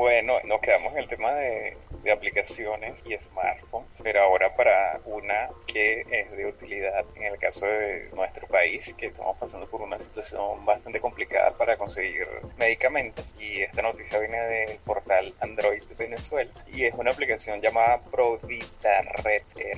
Bueno, nos quedamos en el tema de, aplicaciones y smartphones, pero ahora para una que es de utilidad en el caso de nuestro país, que estamos pasando por una situación bastante complicada para conseguir medicamentos. Y esta noticia viene del portal Android Venezuela y es una aplicación llamada ProVitaRed. Eh,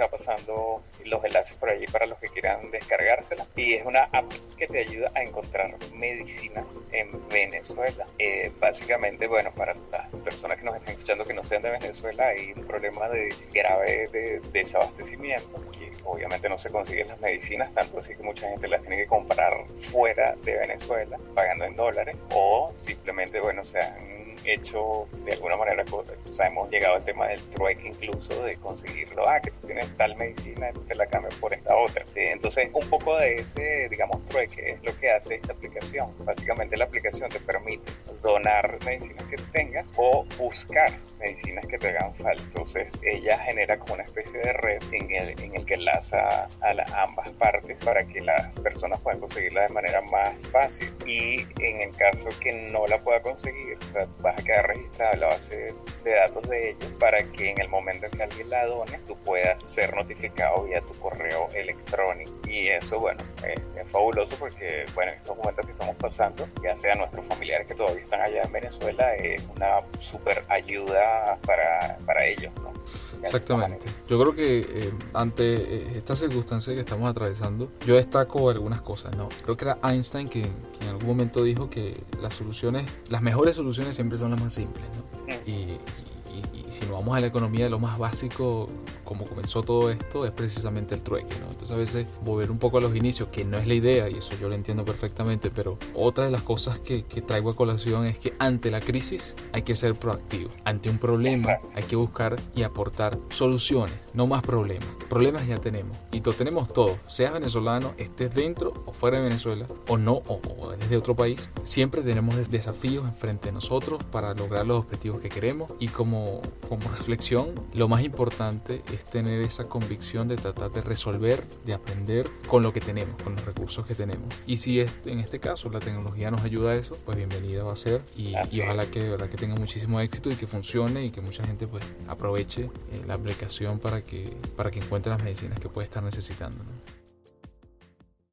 Está pasando los enlaces por allí para los que quieran descargársela. Y es una app que te ayuda a encontrar medicinas en Venezuela. Eh, básicamente, bueno, para las personas que nos están escuchando que no sean de Venezuela, hay un problema de grave de desabastecimiento, que obviamente no se consiguen las medicinas, tanto así que mucha gente las tiene que comprar fuera de Venezuela, pagando en dólares, o simplemente, bueno, se han hecho de alguna manera, o sea, hemos llegado al tema del trueque incluso, de conseguirlo, ah, que tú tienes tal medicina, te la cambio por esta otra. Entonces, un poco de ese, digamos, trueque es lo que hace esta aplicación. Básicamente la aplicación te permite donar medicinas que tengas o buscar medicinas que te hagan falta. Entonces, ella genera como una especie de red en el, en el que enlaza a las ambas partes para que las personas puedan conseguirla de manera más fácil. Y en el caso que no la pueda conseguir, o sea, vas a quedar registrada la base de datos de ellos para que en el momento en que alguien la done, tú puedas ser notificado vía tu correo electrónico. Y eso, bueno, es, fabuloso porque, bueno, en estos momentos que estamos pasando, ya sea nuestros familiares que todavía están allá en Venezuela, es una súper ayuda para, para ellos, ¿no? Exactamente. Yo creo que eh, ante eh, esta circunstancia que estamos atravesando, yo destaco algunas cosas, ¿no? Creo que era Einstein que, que, en algún momento dijo que las soluciones, las mejores soluciones siempre son las más simples, ¿no? Y, y, y si nos vamos a la economía, lo más básico como comenzó todo esto es precisamente el trueque, ¿no? Entonces a veces volver un poco a los inicios, que no es la idea, y eso yo lo entiendo perfectamente, pero otra de las cosas que, que traigo a colación es que ante la crisis hay que ser proactivo. Ante un problema hay que buscar y aportar soluciones, no más problemas. Problemas ya tenemos, y lo tenemos todos, seas venezolano, estés dentro o fuera de Venezuela, o no, o, o eres de otro país, siempre tenemos desafíos enfrente de nosotros para lograr los objetivos que queremos, y como, como reflexión, lo más importante es tener esa convicción de tratar de resolver, de aprender con lo que tenemos, con los recursos que tenemos. Y si es, en este caso la tecnología nos ayuda a eso, pues bienvenida va a ser y, y ojalá que, verdad, que tenga muchísimo éxito y que funcione y que mucha gente pues aproveche eh, la aplicación para que, para que encuentre las medicinas que puede estar necesitando.